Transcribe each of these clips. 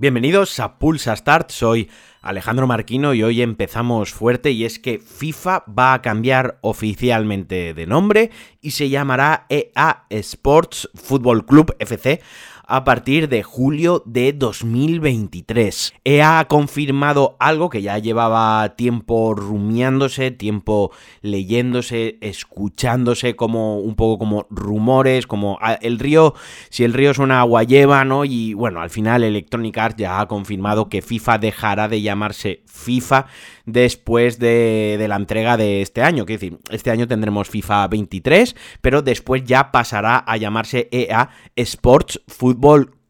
Bienvenidos a Pulsa Start, soy Alejandro Marquino y hoy empezamos fuerte y es que FIFA va a cambiar oficialmente de nombre y se llamará EA Sports Football Club FC a partir de julio de 2023. EA ha confirmado algo que ya llevaba tiempo rumiándose, tiempo leyéndose, escuchándose como un poco como rumores, como ah, el río, si el río es una agua lleva, ¿no? Y bueno, al final Electronic Arts ya ha confirmado que FIFA dejará de llamarse FIFA después de, la entrega de este año. Quiero decir, este año tendremos FIFA 23, pero después ya pasará a llamarse EA Sports Football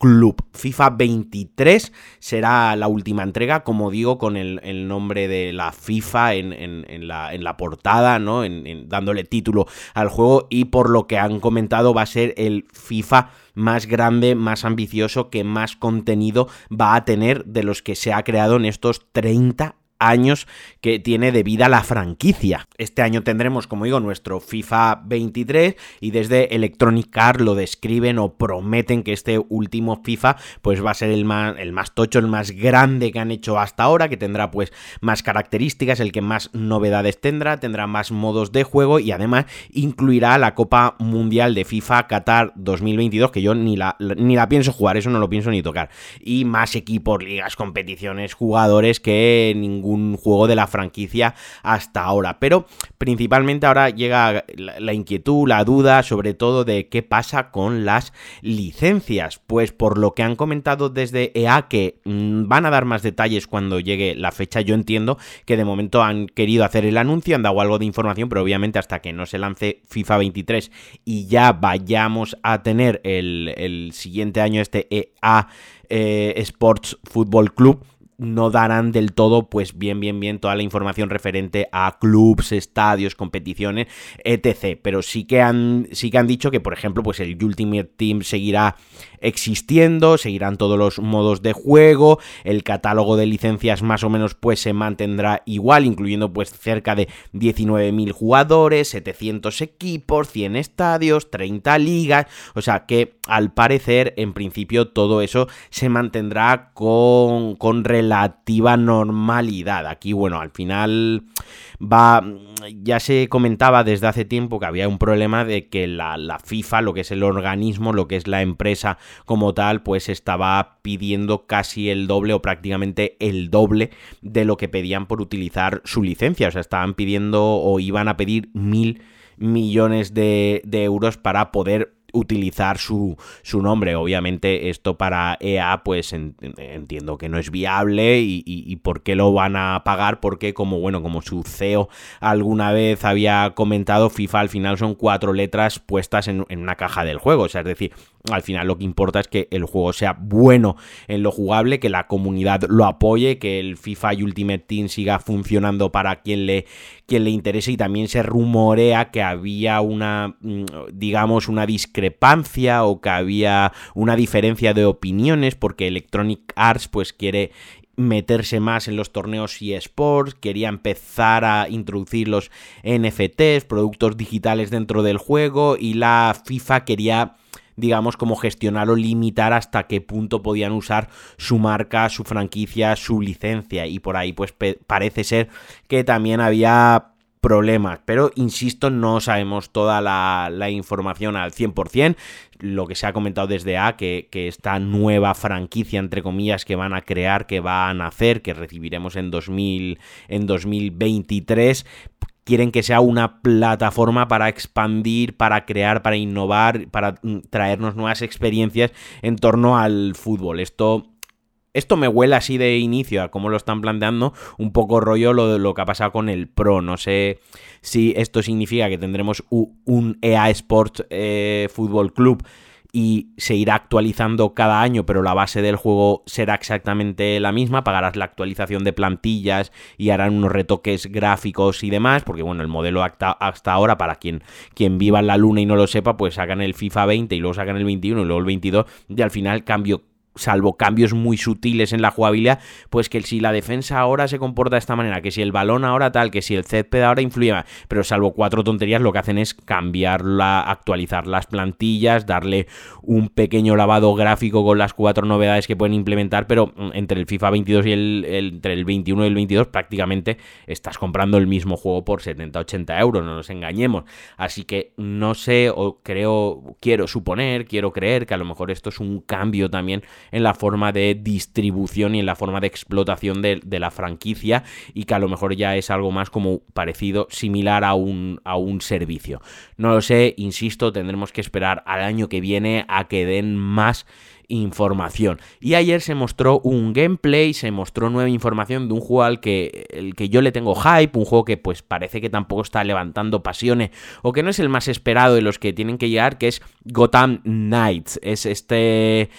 Club. FIFA 23 será la última entrega, como digo, con el, nombre de la FIFA en, la, portada, ¿no? Dándole título al juego y por lo que han comentado va a ser el FIFA más grande, más ambicioso, que más contenido va a tener de los que se ha creado en estos 30 años que tiene de vida la franquicia. Este año tendremos, como digo, nuestro FIFA 23 y desde Electronic Arts lo describen o prometen que este último FIFA pues va a ser el más, el más tocho, el más grande que han hecho hasta ahora, que tendrá pues más características, el que más novedades tendrá, tendrá más modos de juego y además incluirá la Copa Mundial de FIFA Qatar 2022, que yo ni la, ni la pienso jugar, eso no lo pienso ni tocar. Y más equipos, ligas, competiciones, jugadores que ningún un juego de la franquicia hasta ahora. Pero principalmente ahora llega la, inquietud, la duda, sobre todo de qué pasa con las licencias. Pues por lo que han comentado desde EA que mm, van a dar más detalles cuando llegue la fecha, yo entiendo que de momento han querido hacer el anuncio, han dado algo de información, pero obviamente hasta que no se lance FIFA 23 y ya vayamos a tener el, siguiente año este EA eh, Sports Football Club, no darán del todo, pues bien, bien, bien toda la información referente a clubs, estadios, competiciones, etc. Pero sí que han, sí que han dicho que, por ejemplo, pues el Ultimate Team seguirá existiendo, seguirán todos los modos de juego, el catálogo de licencias más o menos pues se mantendrá igual, incluyendo pues cerca de 19.000 jugadores, 700 equipos, 100 estadios, 30 ligas, o sea que al parecer en principio todo eso se mantendrá con, con relativa normalidad. Aquí bueno, al final va, ya se comentaba desde hace tiempo que había un problema de que la, la FIFA, lo que es el organismo, lo que es la empresa como tal, pues estaba pidiendo casi el doble o prácticamente el doble de lo que pedían por utilizar su licencia. O sea, estaban pidiendo o iban a pedir mil millones de, de euros para poder utilizar su, su, nombre. Obviamente esto para EA pues entiendo que no es viable y, por qué lo van a pagar porque como bueno como su CEO alguna vez había comentado FIFA al final son cuatro letras puestas en, en una caja del juego. O sea, es decir, al final lo que importa es que el juego sea bueno en lo jugable, que la comunidad lo apoye, que el FIFA Ultimate Team siga funcionando para quien le, quien le interese. Y también se rumorea que había una, mm, digamos, una discrepancia o que había una diferencia de opiniones porque Electronic Arts pues quiere meterse más en los torneos y eSports, quería empezar a introducir los NFTs, productos digitales dentro del juego y la FIFA quería digamos, como gestionar o limitar hasta qué punto podían usar su marca, su franquicia, su licencia. Y por ahí, pues parece ser que también había problemas. Pero, insisto, no sabemos toda la, información al 100%. Lo que se ha comentado desde A, que, que, esta nueva franquicia, entre comillas, que van a crear, que va a nacer, que recibiremos en, 2000, en 2023, quieren que sea una plataforma para expandir, para crear, para innovar, para mm, traernos nuevas experiencias en torno al fútbol. Esto esto me huele así de inicio a cómo lo están planteando, un poco rollo lo, lo que ha pasado con el Pro. No sé si esto significa que tendremos un EA Sports eh, Fútbol Club y se irá actualizando cada año, pero la base del juego será exactamente la misma, pagarás la actualización de plantillas y harán unos retoques gráficos y demás, porque bueno, el modelo hasta, ahora, para quien, quien viva en la luna y no lo sepa, pues sacan el FIFA 20 y luego sacan el 21 y luego el 22 y al final cambio salvo cambios muy sutiles en la jugabilidad, pues que si la defensa ahora se comporta de esta manera, que si el balón ahora tal, que si el césped ahora influye más, pero salvo cuatro tonterías, lo que hacen es cambiarla, actualizar las plantillas, darle un pequeño lavado gráfico con las cuatro novedades que pueden implementar, pero mm, entre el FIFA 22 y el, entre el 21 y el 22 prácticamente estás comprando el mismo juego por 70-80 euros, no nos engañemos. Así que no sé, o creo, quiero suponer, quiero creer que a lo mejor esto es un cambio también en la forma de distribución y en la forma de explotación de, la franquicia y que a lo mejor ya es algo más como parecido, similar a un, a un servicio. No lo sé, insisto, tendremos que esperar al año que viene a que den más información. Y ayer se mostró un gameplay, se mostró nueva información de un juego al que, el que yo le tengo hype, un juego que pues parece que tampoco está levantando pasiones o que no es el más esperado de los que tienen que llegar, que es Gotham Knights. Es este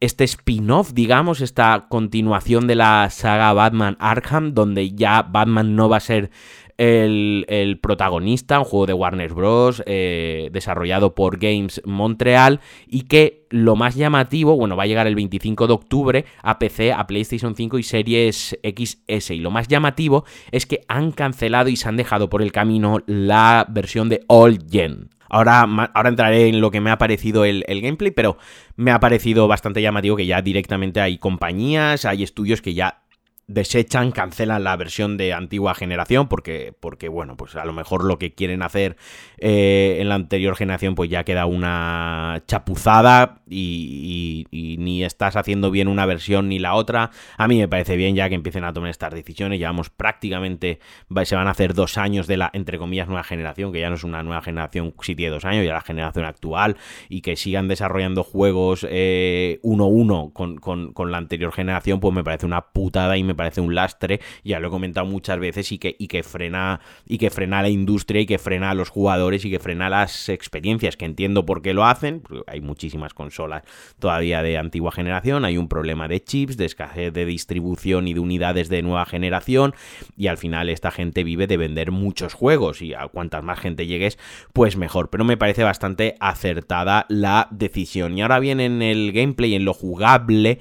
este spin-off, digamos, esta continuación de la saga Batman Arkham, donde ya Batman no va a ser el, protagonista, un juego de Warner Bros. Eh, desarrollado por Games Montreal y que lo más llamativo, bueno, va a llegar el 25 de octubre a PC, a PlayStation 5 y Series XS. Y lo más llamativo es que han cancelado y se han dejado por el camino la versión de All Gen. Ahora, ahora entraré en lo que me ha parecido el, el, gameplay, pero me ha parecido bastante llamativo que ya directamente hay compañías, hay estudios que ya desechan, cancelan la versión de antigua generación porque, porque bueno, pues a lo mejor lo que quieren hacer eh, en la anterior generación pues ya queda una chapuzada y, ni estás haciendo bien una versión ni la otra. A mí me parece bien ya que empiecen a tomar estas decisiones. Llevamos prácticamente, se van a hacer dos años de la, entre comillas, nueva generación, que ya no es una nueva generación si tiene dos años, ya la generación actual y que sigan desarrollando juegos 1-1 eh, con, con, con la anterior generación, pues me parece una putada y me parece un lastre, ya lo he comentado muchas veces, y que, y que frena y que frena a la industria y que frena a los jugadores y que frena las experiencias, que entiendo por qué lo hacen, hay muchísimas consolas todavía de antigua generación, hay un problema de chips, de escasez de distribución y de unidades de nueva generación, y al final esta gente vive de vender muchos juegos, y a cuantas más gente llegues, pues mejor, pero me parece bastante acertada la decisión. Y ahora bien en el gameplay, en lo jugable,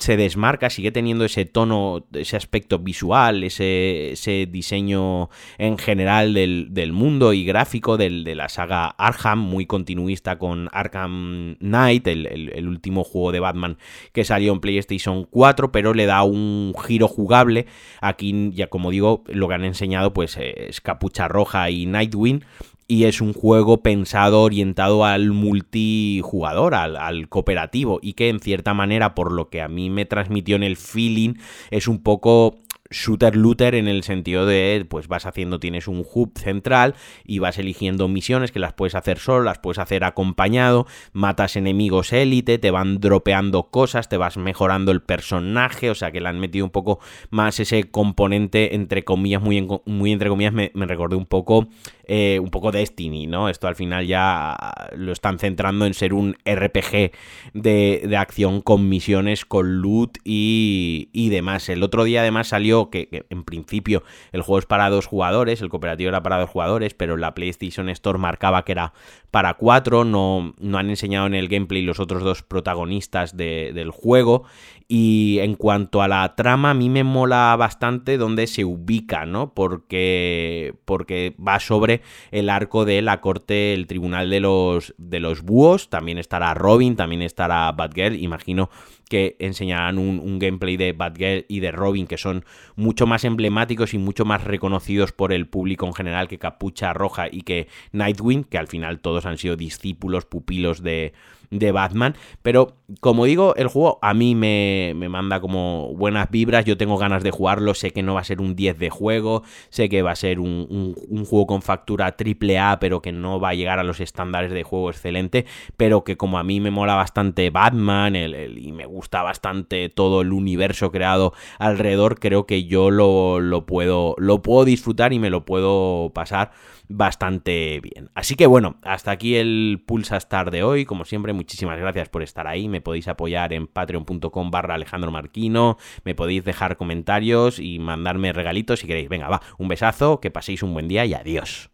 se desmarca, sigue teniendo ese tono, ese aspecto visual, ese, ese diseño en general del, mundo y gráfico del, de la saga Arkham, muy continuista con Arkham Knight, el, último juego de Batman que salió en PlayStation 4, pero le da un giro jugable. Aquí, ya como digo, lo que han enseñado pues es Capucha Roja y Nightwing y es un juego pensado orientado al multijugador, al, cooperativo y que en cierta manera por lo que a mí me transmitió en el feeling es un poco shooter looter en el sentido de pues vas haciendo tienes un hub central y vas eligiendo misiones que las puedes hacer solo las puedes hacer acompañado matas enemigos élite te van dropeando cosas te vas mejorando el personaje o sea que le han metido un poco más ese componente entre comillas muy, muy entre comillas me, me recordé un poco eh, un poco Destiny, ¿no? Esto al final ya lo están centrando en ser un RPG de, acción con misiones, con loot y, y, demás. El otro día además salió que, en principio el juego es para dos jugadores, el cooperativo era para dos jugadores, pero la PlayStation Store marcaba que era para cuatro, no, no han enseñado en el gameplay los otros dos protagonistas del juego y en cuanto a la trama, a mí me mola bastante donde se ubica, ¿no? Porque, porque va sobre el arco de la corte, el tribunal de los, de los búhos. También estará Robin, también estará Batgirl. Imagino que enseñarán un, gameplay de Batgirl y de Robin que son mucho más emblemáticos y mucho más reconocidos por el público en general que Capucha Roja y que Nightwing, que al final todos han sido discípulos, pupilos de, de Batman. Pero como digo, el juego a mí me, me, manda como buenas vibras. Yo tengo ganas de jugarlo. Sé que no va a ser un 10 de juego. Sé que va a ser un, un, juego con factura triple A, pero que no va a llegar a los estándares de juego excelente. Pero que como a mí me mola bastante Batman y me gusta bastante todo el universo creado alrededor, creo que yo lo, lo, puedo, lo puedo disfrutar y me lo puedo pasar bastante bien. Así que bueno, hasta aquí el Pulsa Star de hoy. Como siempre, muchísimas gracias por estar ahí. Me podéis apoyar en patreon.com barra Alejandro Marquino. Me podéis dejar comentarios y mandarme regalitos si queréis. Venga, va, un besazo, que paséis un buen día y adiós.